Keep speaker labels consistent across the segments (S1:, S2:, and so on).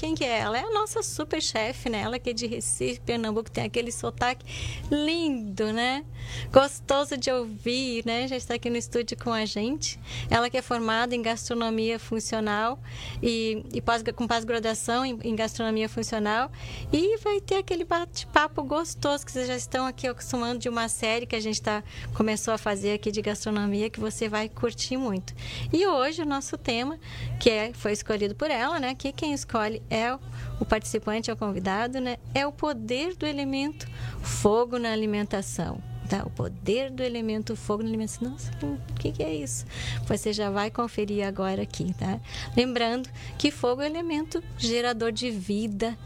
S1: Quem que é ela? É a nossa super chefe, né? Ela que é de Recife, Pernambuco, tem aquele sotaque lindo, né? Gostoso de ouvir, né? Já está aqui no estúdio com a gente. Ela que é formada em gastronomia funcional e, e pós, com pós-graduação em, em, gastronomia funcional. E vai ter aquele bate-papo gostoso que vocês já estão aqui acostumando de uma série que a gente tá, começou a fazer aqui de gastronomia que você vai curtir muito. E hoje o nosso tema, que é, foi escolhido por ela, né? Que quem escolhe é o participante, é o convidado, né? É o poder do elemento fogo na alimentação. Tá? O poder do elemento fogo na alimentação. Nossa, o que, que é isso? Você já vai conferir agora aqui, tá? Lembrando que fogo é elemento gerador de vida,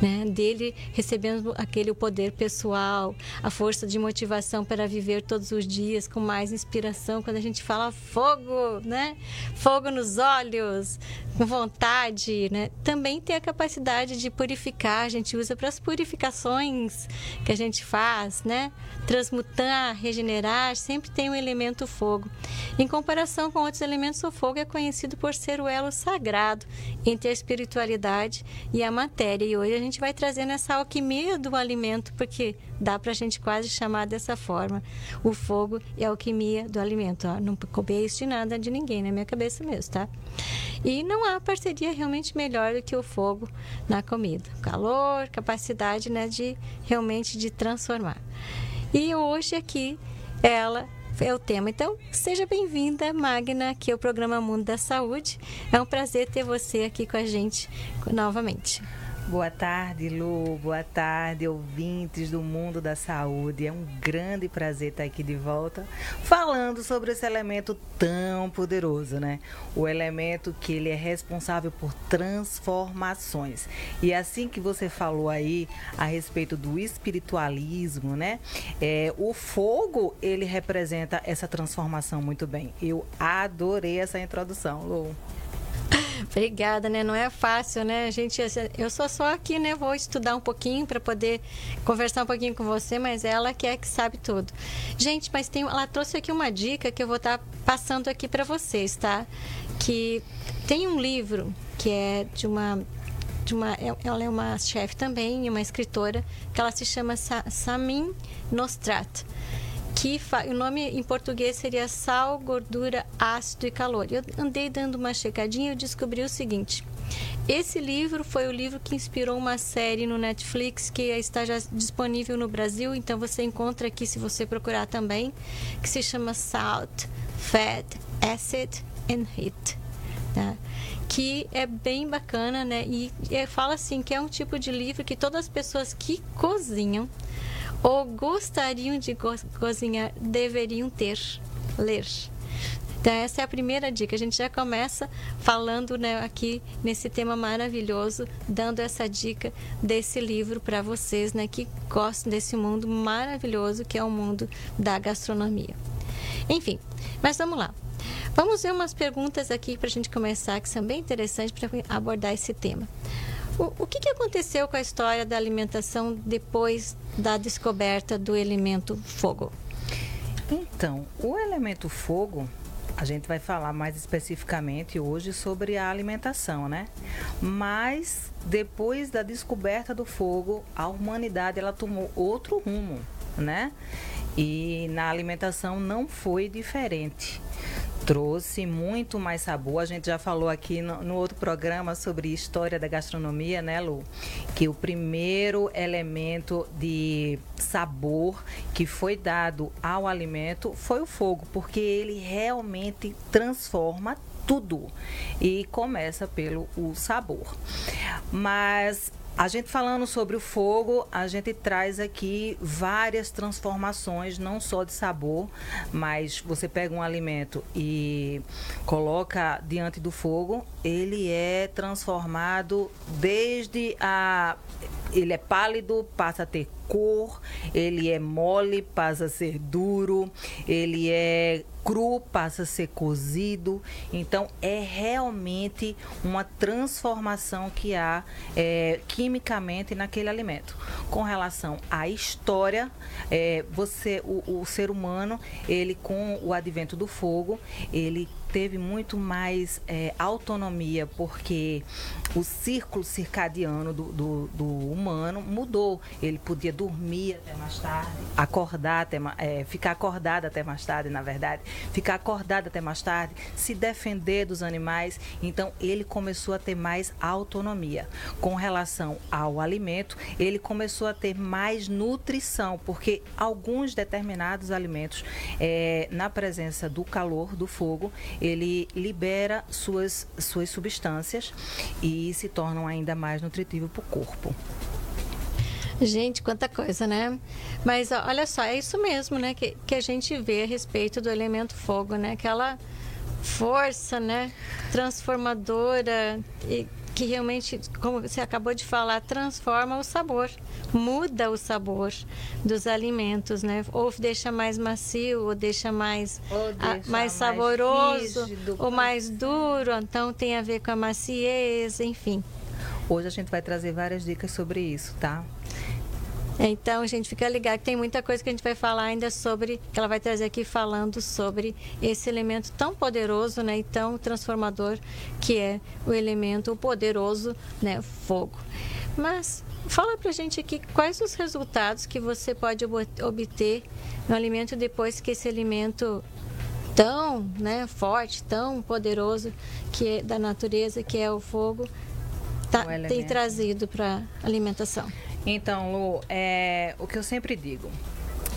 S1: né? dele recebendo aquele poder pessoal, a força de motivação para viver todos os dias com mais inspiração. Quando a gente fala fogo, né? Fogo nos olhos, com vontade, né? Também tem a capacidade de purificar. A gente usa para as purificações que a gente faz, né? Transmutar, regenerar, sempre tem o um elemento fogo. Em comparação com outros elementos, o fogo é conhecido por ser o elo sagrado entre a espiritualidade e a matéria. E hoje a gente vai trazendo essa alquimia do alimento, porque dá para a gente quase chamar dessa forma. O fogo é a alquimia do alimento. Ó. Não copiei isso de nada de ninguém, na minha cabeça mesmo, tá? E não há parceria realmente melhor do que o fogo na comida. Calor, capacidade né, de realmente de transformar. E hoje aqui ela é o tema. Então, seja bem-vinda, Magna, aqui ao programa Mundo da Saúde. É um prazer ter você aqui com a gente novamente.
S2: Boa tarde, Lu. Boa tarde, ouvintes do mundo da saúde. É um grande prazer estar aqui de volta falando sobre esse elemento tão poderoso, né? O elemento que ele é responsável por transformações. E assim que você falou aí a respeito do espiritualismo, né? É, o fogo, ele representa essa transformação muito bem. Eu adorei essa introdução, Lu.
S1: Obrigada, né? Não é fácil, né? Gente, eu sou só aqui, né? Vou estudar um pouquinho para poder conversar um pouquinho com você, mas ela que é que sabe tudo. Gente, mas tem, ela trouxe aqui uma dica que eu vou estar tá passando aqui para vocês, tá? Que tem um livro que é de uma de uma, é, ela é uma chefe também, uma escritora, que ela se chama Samin Nostrat que o nome em português seria sal, gordura, ácido e calor. Eu andei dando uma checadinha e descobri o seguinte. Esse livro foi o livro que inspirou uma série no Netflix que está já disponível no Brasil, então você encontra aqui se você procurar também, que se chama Salt, Fat, Acid and Heat. Tá? Que é bem bacana, né? E, e fala assim que é um tipo de livro que todas as pessoas que cozinham ou gostariam de cozinhar deveriam ter, ler. Então, essa é a primeira dica. A gente já começa falando né, aqui nesse tema maravilhoso, dando essa dica desse livro para vocês né, que gostam desse mundo maravilhoso que é o mundo da gastronomia. Enfim, mas vamos lá. Vamos ver umas perguntas aqui para a gente começar, que são bem interessantes para abordar esse tema. O, o que, que aconteceu com a história da alimentação depois da descoberta do elemento fogo?
S2: Então, o elemento fogo, a gente vai falar mais especificamente hoje sobre a alimentação, né? Mas depois da descoberta do fogo, a humanidade ela tomou outro rumo, né? E na alimentação não foi diferente trouxe muito mais sabor. A gente já falou aqui no, no, outro programa sobre história da gastronomia, né, Lu? Que o primeiro elemento de sabor que foi dado ao alimento foi o fogo, porque ele realmente transforma tudo e começa pelo o sabor. Mas a gente falando sobre o fogo, a gente traz aqui várias transformações, não só de sabor, mas você pega um alimento e coloca diante do fogo, ele é transformado desde a ele é pálido, passa a ter cor, ele é mole, passa a ser duro, ele é cru, passa a ser cozido. Então, é realmente uma transformação que há é, quimicamente naquele alimento. Com relação à história, é, você, o, o ser humano, ele com o advento do fogo, ele teve muito mais é, autonomia, porque o círculo circadiano do, do, do, humano mudou. Ele podia dormir até mais tarde, acordar até é, ficar acordado até mais tarde, na verdade, ficar acordado até mais tarde, se defender dos animais. Então ele começou a ter mais autonomia. Com relação ao alimento, ele começou a ter mais nutrição, porque alguns determinados alimentos, é, na presença do calor, do fogo, ele libera suas, suas substâncias e se tornam ainda mais nutritivos para o corpo.
S1: Gente, quanta coisa, né? Mas olha só, é isso mesmo, né? Que, que a gente vê a respeito do elemento fogo, né? Aquela força, né? Transformadora e que realmente, como você acabou de falar, transforma o sabor, muda o sabor dos alimentos, né? Ou deixa mais macio, ou deixa mais, ou deixa a, mais saboroso, mais rígido, ou mais duro. Então tem a ver com a maciez, enfim.
S2: Hoje a gente vai trazer várias dicas sobre isso, tá?
S1: Então, a gente fica ligado que tem muita coisa que a gente vai falar ainda sobre, que ela vai trazer aqui falando sobre esse elemento tão poderoso, né, e tão transformador que é o elemento poderoso, né, fogo. Mas fala pra gente aqui quais os resultados que você pode obter no alimento depois que esse alimento tão, né, forte, tão poderoso que é da natureza, que é o fogo, tá, tem trazido para alimentação.
S2: Então, Lu, é, o que eu sempre digo,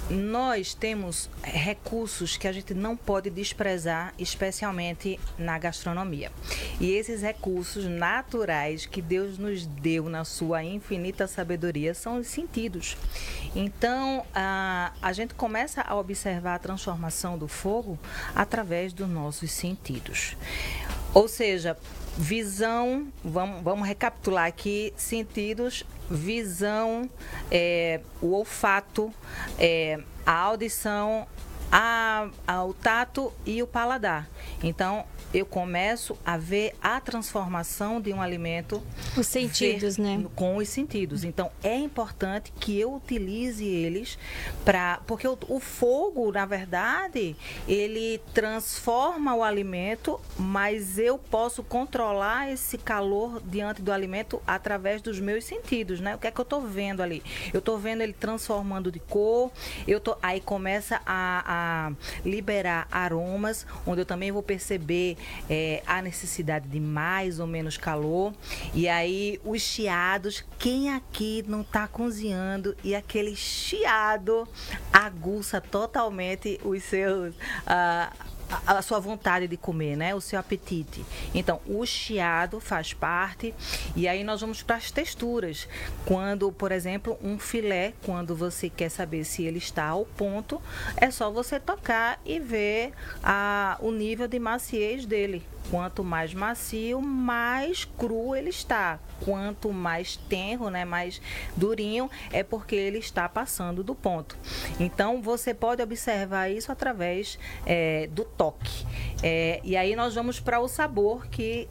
S2: nós temos recursos que a gente não pode desprezar, especialmente na gastronomia. E esses recursos naturais que Deus nos deu na sua infinita sabedoria são os sentidos. Então, a, a gente começa a observar a transformação do fogo através dos nossos sentidos. Ou seja, visão, vamos, vamos recapitular aqui, sentidos, visão, é, o olfato, é, a audição, a, a, o tato e o paladar. Então, eu começo a ver a transformação de um alimento.
S1: Os sentidos, né?
S2: Com os sentidos. Então, é importante que eu utilize eles para. Porque o, o, fogo, na verdade, ele transforma o alimento, mas eu posso controlar esse calor diante do alimento através dos meus sentidos, né? O que é que eu estou vendo ali? Eu estou vendo ele transformando de cor, eu tô, aí começa a, a liberar aromas, onde eu também vou perceber é, a necessidade de mais ou menos calor. E aí, os chiados, quem aqui não está cozinhando e aquele chiado aguça totalmente os seus. Uh, a, sua vontade de comer, né? O seu apetite. Então, o chiado faz parte. E aí nós vamos para as texturas. Quando, por exemplo, um filé, quando você quer saber se ele está ao ponto, é só você tocar e ver a, o nível de maciez dele. Quanto mais macio, mais cru ele está. Quanto mais tenro, né, mais durinho, é porque ele está passando do ponto. Então você pode observar isso através é, do toque. É, e aí nós vamos para o sabor, que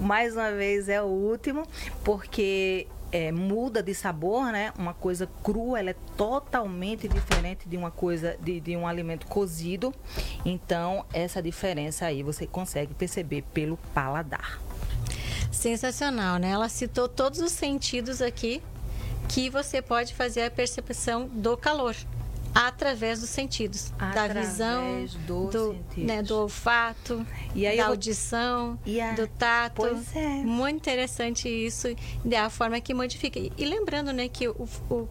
S2: mais uma vez é o último, porque é, muda de sabor, né? Uma coisa crua, ela é totalmente diferente de uma coisa, de, de um alimento cozido. Então, essa diferença aí você consegue perceber pelo paladar.
S1: Sensacional, né? Ela citou todos os sentidos aqui que você pode fazer a percepção do calor através dos sentidos, através da visão, do, do, né, do olfato, da audição, a... do tato.
S2: Pois é.
S1: Muito interessante isso, da forma que modifica. E, e lembrando, né, que o, o,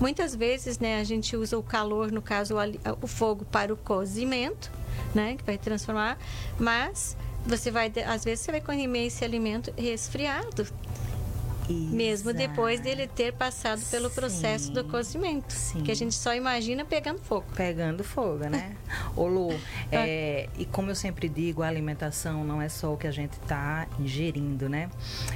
S1: muitas vezes, né, a gente usa o calor, no caso o, o fogo para o cozimento, né, que vai transformar, mas você vai, às vezes você vai comer esse alimento resfriado Exato. Mesmo depois dele ter passado pelo processo sim, do cozimento. Sim. Que a gente só imagina pegando fogo.
S2: Pegando fogo, né? Ô Lu, é, e como eu sempre digo, a alimentação não é só o que a gente está ingerindo, né?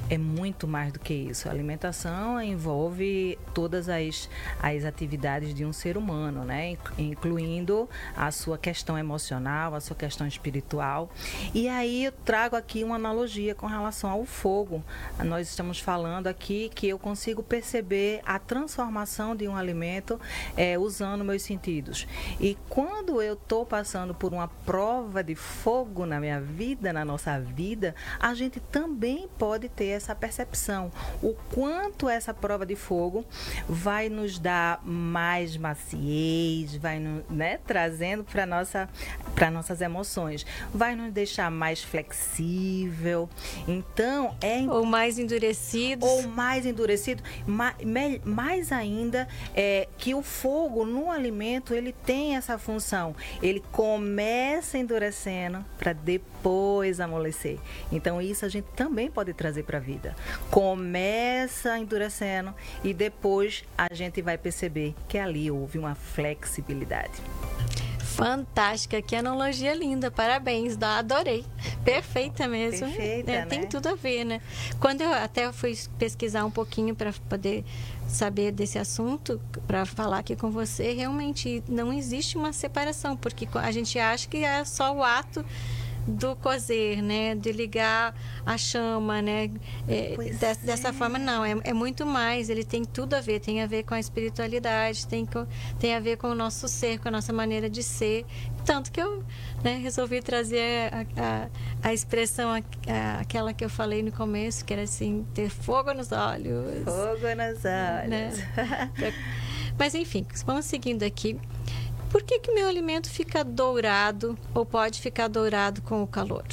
S2: É muito mais do que isso. A alimentação envolve todas as, as atividades de um ser humano, né? Incluindo a sua questão emocional, a sua questão espiritual. E aí eu trago aqui uma analogia com relação ao fogo. Nós estamos falando falando aqui que eu consigo perceber a transformação de um alimento é, usando meus sentidos. E quando eu estou passando por uma prova de fogo na minha vida, na nossa vida, a gente também pode ter essa percepção. O quanto essa prova de fogo vai nos dar mais maciez, vai né, trazendo para nossa, nossas emoções, vai nos deixar mais flexível. Então, é.
S1: Ou mais endurecido.
S2: Ou mais endurecido. Mais, mais ainda, é que o fogo no alimento ele tem essa função. Ele começa endurecendo para depois amolecer. Então, isso a gente também pode trazer para a vida. Começa endurecendo e depois a gente vai perceber que ali houve uma flexibilidade.
S1: Fantástica, que analogia linda, parabéns, adorei. Perfeita mesmo.
S2: Perfeita, é,
S1: né? Tem tudo a ver, né? Quando eu até fui pesquisar um pouquinho para poder saber desse assunto, para falar aqui com você, realmente não existe uma separação, porque a gente acha que é só o ato do cozer, né? De ligar a chama, né? É, de, é. Dessa forma, não. É, é, muito mais. Ele tem tudo a ver. Tem a ver com a espiritualidade, tem, com, tem a ver com o nosso ser, com a nossa maneira de ser. Tanto que eu né, resolvi trazer a, a, a expressão, a, aquela que eu falei no começo, que era assim, ter fogo nos olhos.
S2: Fogo nos olhos. Né?
S1: Mas enfim, vamos seguindo aqui. Por que, que meu alimento fica dourado ou pode ficar dourado com o calor?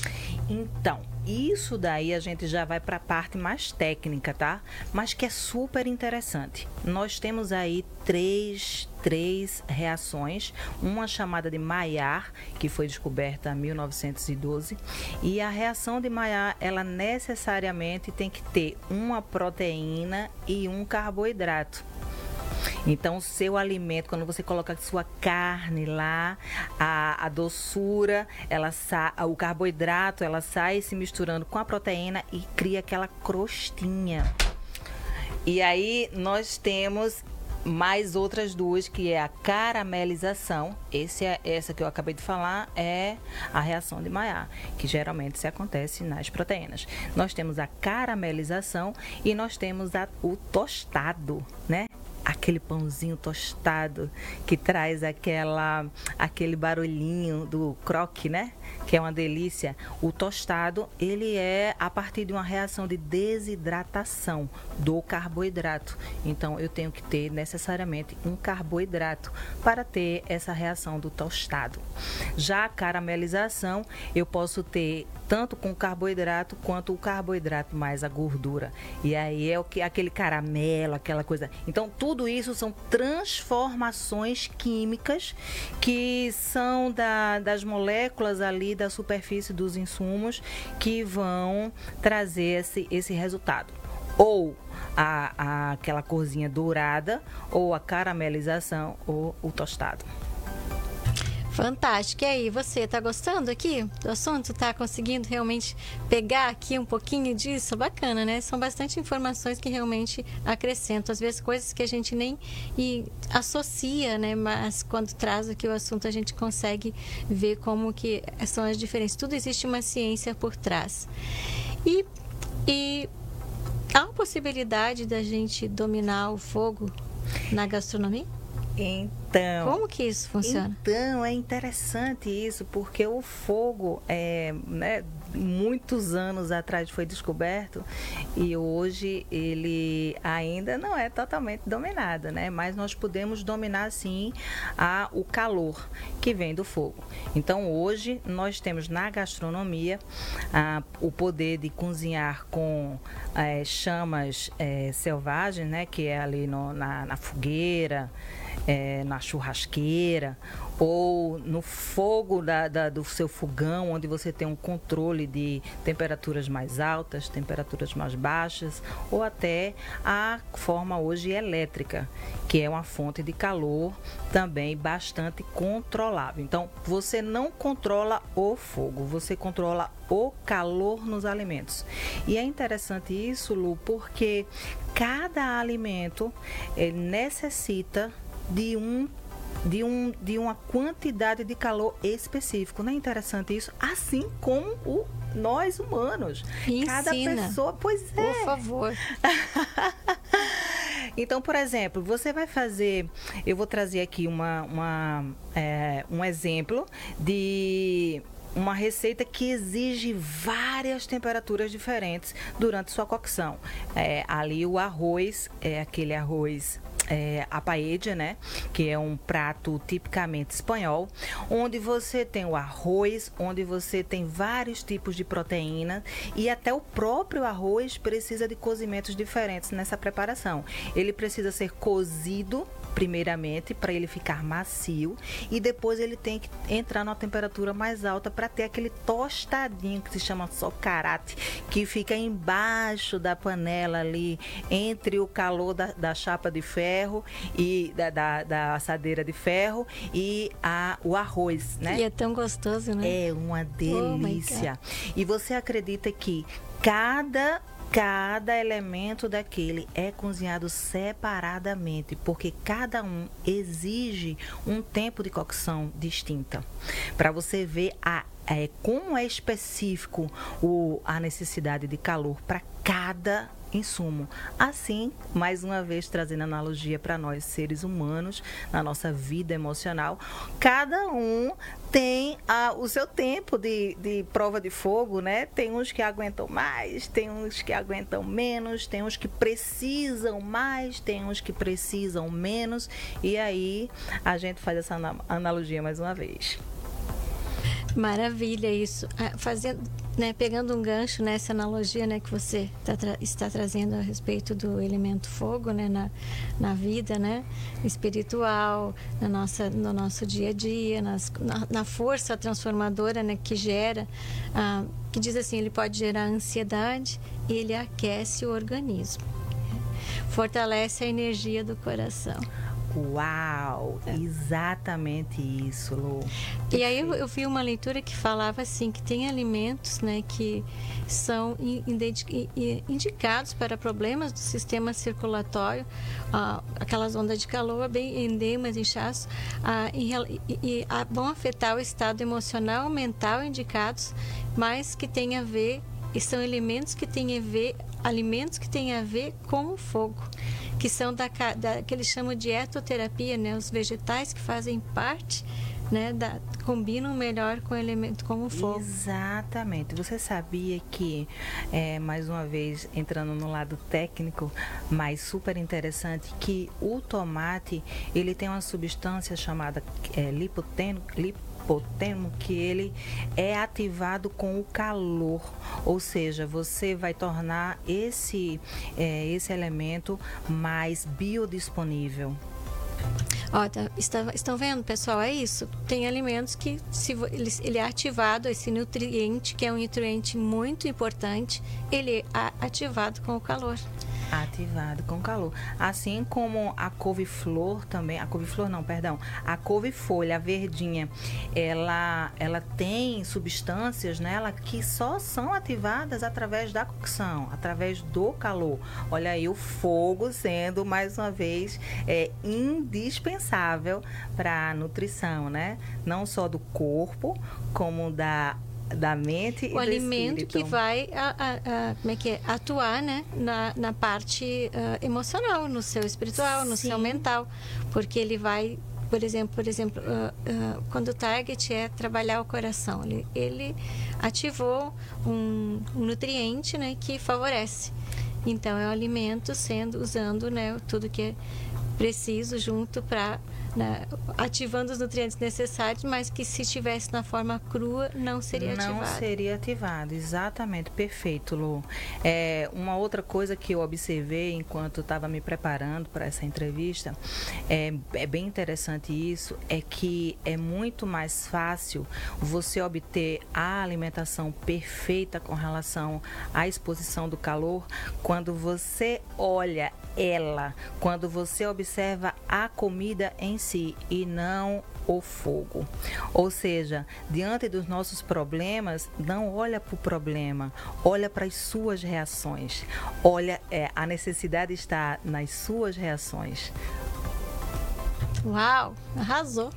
S2: Então, isso daí a gente já vai para a parte mais técnica, tá? Mas que é super interessante. Nós temos aí três, três reações, uma chamada de Maillard, que foi descoberta em 1912, e a reação de Maillard, ela necessariamente tem que ter uma proteína e um carboidrato. Então, o seu alimento, quando você coloca sua carne lá, a, a doçura, ela sa, o carboidrato, ela sai se misturando com a proteína e cria aquela crostinha. E aí nós temos mais outras duas que é a caramelização. Esse é essa que eu acabei de falar é a reação de Maillard, que geralmente se acontece nas proteínas. Nós temos a caramelização e nós temos a, o tostado, né? Aquele pãozinho tostado que traz aquela aquele barulhinho do croque, né? Que é uma delícia. O tostado, ele é a partir de uma reação de desidratação do carboidrato. Então eu tenho que ter necessariamente um carboidrato para ter essa reação do tostado. Já a caramelização, eu posso ter tanto com carboidrato quanto o carboidrato mais a gordura. E aí é o que aquele caramelo, aquela coisa. Então tudo isso são transformações químicas que são da, das moléculas ali da superfície dos insumos que vão trazer esse, esse resultado. Ou a, a, aquela corzinha dourada, ou a caramelização, ou o tostado.
S1: Fantástico. E aí, você está gostando aqui do assunto? Está conseguindo realmente pegar aqui um pouquinho disso? Bacana, né? São bastante informações que realmente acrescentam. Às vezes, coisas que a gente nem associa, né? Mas quando traz aqui o assunto, a gente consegue ver como que são as diferenças. Tudo existe uma ciência por trás. E, e há a possibilidade da gente dominar o fogo na gastronomia?
S2: Então.
S1: Como que isso funciona?
S2: Então, é interessante isso, porque o fogo, é, né, muitos anos atrás foi descoberto e hoje ele ainda não é totalmente dominado, né? Mas nós podemos dominar sim a, o calor que vem do fogo. Então, hoje nós temos na gastronomia a, o poder de cozinhar com é, chamas é, selvagens, né? Que é ali no, na, na fogueira é, na churrasqueira ou no fogo da, da, do seu fogão, onde você tem um controle de temperaturas mais altas, temperaturas mais baixas, ou até a forma hoje elétrica, que é uma fonte de calor também bastante controlável. Então, você não controla o fogo, você controla o calor nos alimentos. E é interessante isso, Lu, porque cada alimento necessita de um de, um, de uma quantidade de calor específico. Não é interessante isso? Assim como o nós humanos.
S1: Ensina.
S2: Cada pessoa, pois é.
S1: Por favor.
S2: Então, por exemplo, você vai fazer. Eu vou trazer aqui uma, uma é, um exemplo de uma receita que exige várias temperaturas diferentes durante sua cocção. É, ali o arroz, é aquele arroz é, a paella, né? Que é um prato tipicamente espanhol, onde você tem o arroz, onde você tem vários tipos de proteína e até o próprio arroz precisa de cozimentos diferentes nessa preparação. Ele precisa ser cozido primeiramente para ele ficar macio e depois ele tem que entrar numa temperatura mais alta para ter aquele tostadinho que se chama socarate, que fica embaixo da panela ali, entre o calor da, da chapa de ferro e da, da, da, assadeira de ferro e a, o arroz, né?
S1: E é tão gostoso, né?
S2: É uma oh delícia. Oh e você acredita que cada Cada elemento daquele é cozinhado separadamente, porque cada um exige um tempo de cocção distinta. Para você ver a é, como é específico o, a necessidade de calor para cada insumo. Assim, mais uma vez trazendo analogia para nós seres humanos na nossa vida emocional, cada um tem o seu tempo de, de prova de fogo, né? Tem uns que aguentam mais, tem uns que aguentam menos, tem uns que precisam mais, tem uns que precisam menos, e aí a gente faz essa analogia mais uma vez.
S1: Maravilha isso. Ah, fazendo, né, pegando um gancho nessa analogia né, que você tá tra está trazendo a respeito do elemento fogo né, na, na vida né, espiritual, na nossa, no nosso dia a dia, nas, na, na força transformadora né, que gera, ah, que diz assim, ele pode gerar ansiedade e ele aquece o organismo. Fortalece a energia do coração.
S2: Uau! É. Exatamente isso, Lu.
S1: E aí eu, eu, vi uma leitura que falava assim que tem alimentos, né, que são indicados para problemas do sistema circulatório, ah, aquelas ondas de calor, bem endemas, inchaços, ah, e, e, ah, vão afetar o estado emocional, mental indicados, mas que tem a ver e são elementos que têm a ver, alimentos que têm a ver com o fogo que são da, da que eles chamam de etoterapia, né? Os vegetais que fazem parte né, da, combinam melhor com elemento como o fogo.
S2: Exatamente. Você sabia que, é, mais uma vez, entrando no lado técnico, mas super interessante, que o tomate ele tem uma substância chamada é, lipoteno, lip, hipotemo que ele é ativado com o calor, ou seja, você vai tornar esse, é, esse elemento mais biodisponível.
S1: Ó, tá, está, estão vendo, pessoal? É isso. Tem alimentos que se ele, ele, é ativado, esse nutriente, que é um nutriente muito importante, ele é ativado com o calor.
S2: Ativado com calor. Assim como a couve-flor também, a couve-flor não, perdão, a couve-folha, a verdinha, ela, ela tem substâncias nela que só são ativadas através da cocção, através do calor. Olha aí o fogo sendo, mais uma vez, é, indispensável para a nutrição, né? Não só do corpo, como da da mente o e
S1: do alimento que vai a, a, a, como é que é? atuar né na, na parte uh, emocional no seu espiritual no Sim. seu mental porque ele vai por exemplo por exemplo uh, uh, quando o target é trabalhar o coração ele, ele ativou um, um nutriente né que favorece então é o alimento sendo usando né tudo que é preciso junto para né, ativando os nutrientes necessários, mas que se estivesse na forma crua não seria
S2: não
S1: ativado.
S2: Não seria ativado, exatamente, perfeito, Lu. É, uma outra coisa que eu observei enquanto estava me preparando para essa entrevista, é, é bem interessante isso, é que é muito mais fácil você obter a alimentação perfeita com relação à exposição do calor quando você olha ela, quando você observa a comida em si e não o fogo. Ou seja, diante dos nossos problemas, não olha para o problema, olha para as suas reações. Olha, é, a necessidade está nas suas reações.
S1: Uau, arrasou.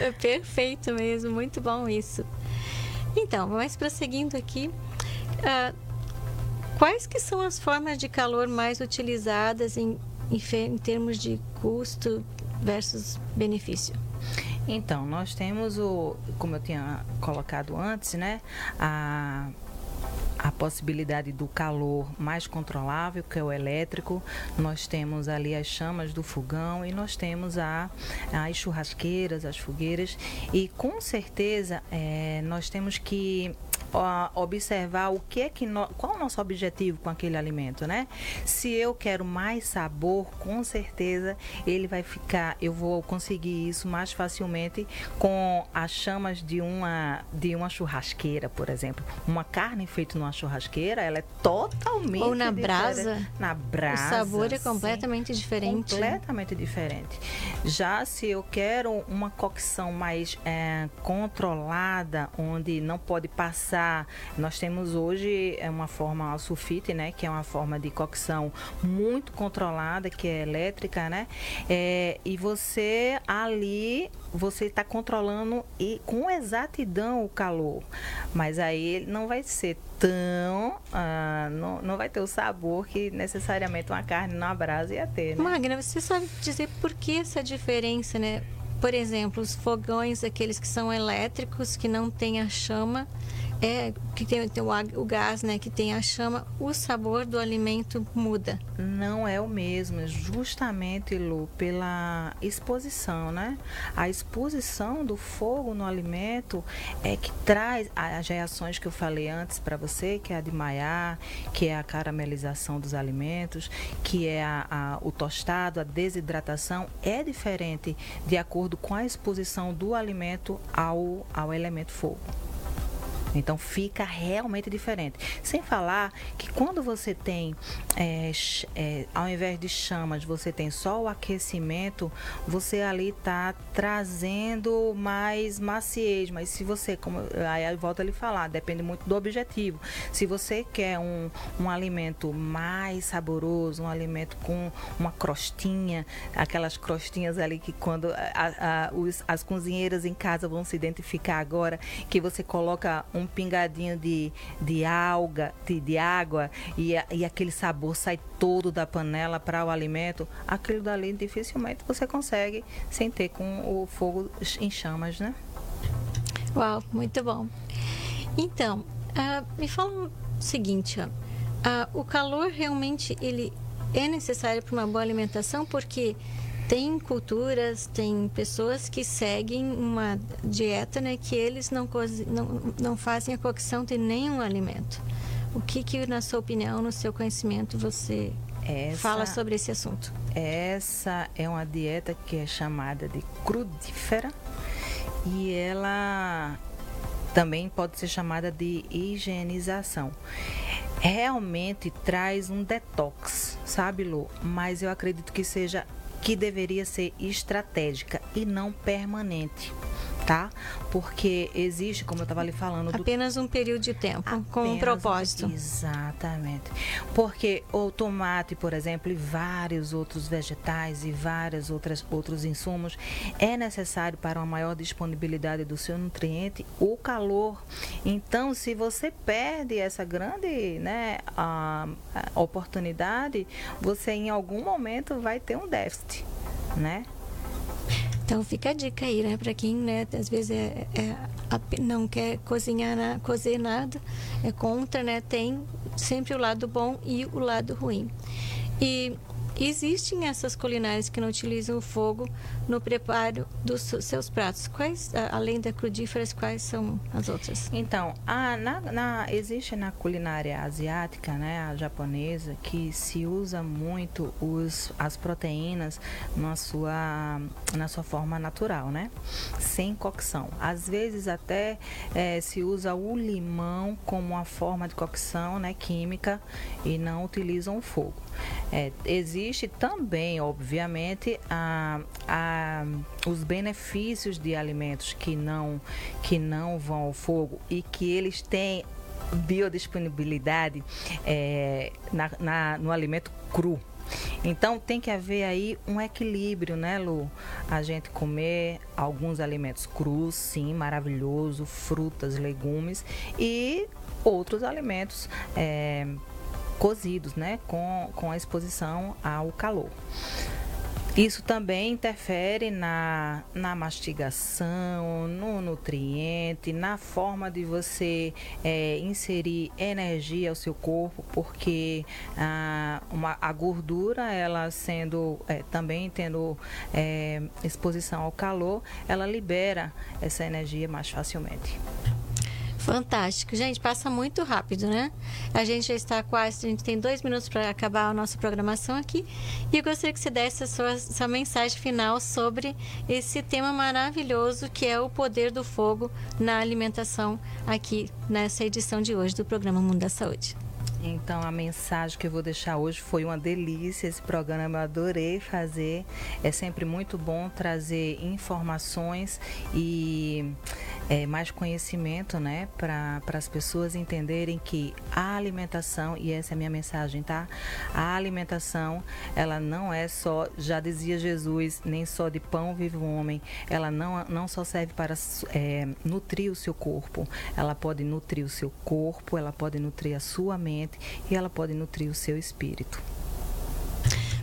S1: é perfeito mesmo, muito bom isso. Então, mas prosseguindo aqui, uh, quais que são as formas de calor mais utilizadas em, em, termos de custo versus benefício?
S2: Então, nós temos o, como eu tinha colocado antes, né, a a possibilidade do calor mais controlável, que é o elétrico. Nós temos ali as chamas do fogão e nós temos a, as churrasqueiras, as fogueiras. E com certeza é, nós temos que observar o que é que no, qual é o nosso objetivo com aquele alimento, né? Se eu quero mais sabor, com certeza ele vai ficar, eu vou conseguir isso mais facilmente com as chamas de uma de uma churrasqueira, por exemplo. Uma carne feita numa churrasqueira, ela é totalmente
S1: ou na brasa.
S2: Na brasa.
S1: O sabor é completamente sim, diferente.
S2: Completamente diferente. Já se eu quero uma cocção mais é, controlada, onde não pode passar nós temos hoje é uma forma sulfite, né, que é uma forma de cocção muito controlada, que é elétrica, né? É, e você ali você está controlando e com exatidão o calor, mas aí não vai ser tão, ah, não, não vai ter o sabor que necessariamente uma carne na brasa ia ter. Né?
S1: Magna, você sabe dizer por que essa diferença, né? Por exemplo, os fogões, aqueles que são elétricos, que não têm a chama, é que tem, tem o, o, gás, né, que tem a chama, o sabor do alimento muda.
S2: Não é o mesmo, justamente Lu, pela exposição, né? A exposição do fogo no alimento é que traz as reações que eu falei antes para você, que é a de maiar, que é a caramelização dos alimentos, que é a, a, o tostado, a desidratação, é diferente de acordo com a exposição do alimento ao, ao elemento fogo. Então fica realmente diferente. Sem falar que quando você tem, é, é, ao invés de chamas, você tem só o aquecimento, você ali está trazendo mais maciez. Mas se você, como aí volta a lhe falar, depende muito do objetivo. Se você quer um, um alimento mais saboroso, um alimento com uma crostinha, aquelas crostinhas ali que quando a, a, os, as cozinheiras em casa vão se identificar agora, que você coloca um um pingadinho de, de alga, de, de água, e, e aquele sabor sai todo da panela para o alimento, aquilo dali dificilmente você consegue sem ter com o fogo em chamas, né?
S1: Uau, muito bom. Então, uh, me fala o seguinte, ó. Uh, o calor realmente ele é necessário para uma boa alimentação porque tem culturas, tem pessoas que seguem uma dieta né, que eles não, não, não fazem a cocção de nenhum alimento. O que, que, na sua opinião, no seu conhecimento, você essa, fala sobre esse assunto?
S2: Essa é uma dieta que é chamada de crudífera e ela também pode ser chamada de higienização. Realmente traz um detox, sabe, Lu? Mas eu acredito que seja que deveria ser estratégica e não permanente tá? Porque existe, como eu estava ali falando,
S1: apenas um período de tempo com um propósito.
S2: Exatamente. Porque o tomate, por exemplo, e vários outros vegetais e vários outras, outros insumos é necessário para uma maior disponibilidade do seu nutriente o calor. Então, se você perde essa grande, né, a, a oportunidade, você em algum momento vai ter um déficit, né?
S1: Então fica a dica aí, né? Para quem, né, às vezes é, é, não quer cozinhar, cozer nada, é contra, né? Tem sempre o lado bom e o lado ruim. E Existem essas culinárias que não utilizam o fogo no preparo dos seus pratos. Quais, além da crudíferas, quais são as outras?
S2: Então, a, na, na, existe na culinária asiática, né, a japonesa, que se usa muito os, as proteínas na sua, na sua forma natural, né? Sem cocção. Às vezes até é, se usa o limão como uma forma de cocção né, química e não utilizam o fogo. É, existe também, obviamente, a, a, os benefícios de alimentos que não, que não vão ao fogo e que eles têm biodisponibilidade é, na, na, no alimento cru. Então tem que haver aí um equilíbrio, né, Lu? A gente comer alguns alimentos crus, sim, maravilhoso, frutas, legumes e outros alimentos é, cozidos, né, com, com a exposição ao calor. Isso também interfere na, na mastigação, no nutriente, na forma de você é, inserir energia ao seu corpo, porque a, uma, a gordura, ela sendo é, também tendo é, exposição ao calor, ela libera essa energia mais facilmente.
S1: Fantástico. Gente, passa muito rápido, né? A gente já está quase, a gente tem dois minutos para acabar a nossa programação aqui. E eu gostaria que você desse a sua, sua mensagem final sobre esse tema maravilhoso que é o poder do fogo na alimentação aqui nessa edição de hoje do programa Mundo da Saúde.
S2: Então a mensagem que eu vou deixar hoje foi uma delícia. Esse programa eu adorei fazer. É sempre muito bom trazer informações e é, mais conhecimento, né, para as pessoas entenderem que a alimentação e essa é a minha mensagem, tá? A alimentação ela não é só, já dizia Jesus, nem só de pão vive o homem. Ela não não só serve para é, nutrir o seu corpo. Ela pode nutrir o seu corpo, ela pode nutrir a sua mente e ela pode nutrir o seu espírito.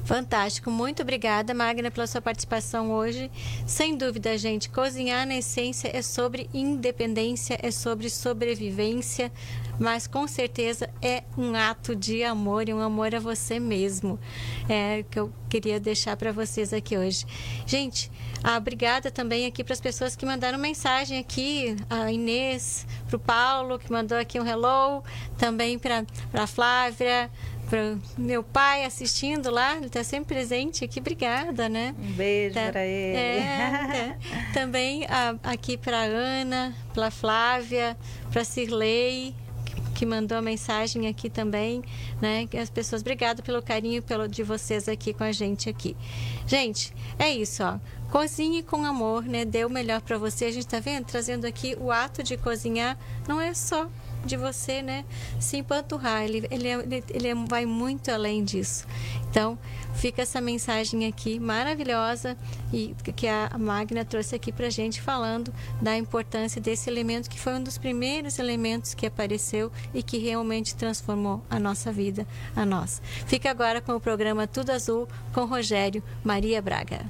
S1: Fantástico, muito obrigada, Magna, pela sua participação hoje. Sem dúvida, gente, cozinhar na essência é sobre independência, é sobre sobrevivência, mas com certeza é um ato de amor e um amor a você mesmo. É que eu queria deixar para vocês aqui hoje. Gente, ah, obrigada também aqui para as pessoas que mandaram mensagem aqui, a Inês, para o Paulo, que mandou aqui um hello, também para a Flávia, para meu pai assistindo lá, ele está sempre presente aqui, obrigada, né?
S2: Um beijo tá, para ele.
S1: É, é. Também a, aqui para Ana, para Flávia, para Cirlei, que mandou a mensagem aqui também, né? As pessoas, obrigado pelo carinho pelo, de vocês aqui com a gente aqui. Gente, é isso, ó. Cozinhe com amor, né? Dê o melhor para você. A gente está vendo, trazendo aqui o ato de cozinhar, não é só de você, né, se empanturrar. Ele, ele, é, ele, ele é, vai muito além disso. Então, fica essa mensagem aqui maravilhosa e que a Magna trouxe aqui para gente falando da importância desse elemento que foi um dos primeiros elementos que apareceu e que realmente transformou a nossa vida, a nós. Fica agora com o programa Tudo Azul com Rogério Maria Braga.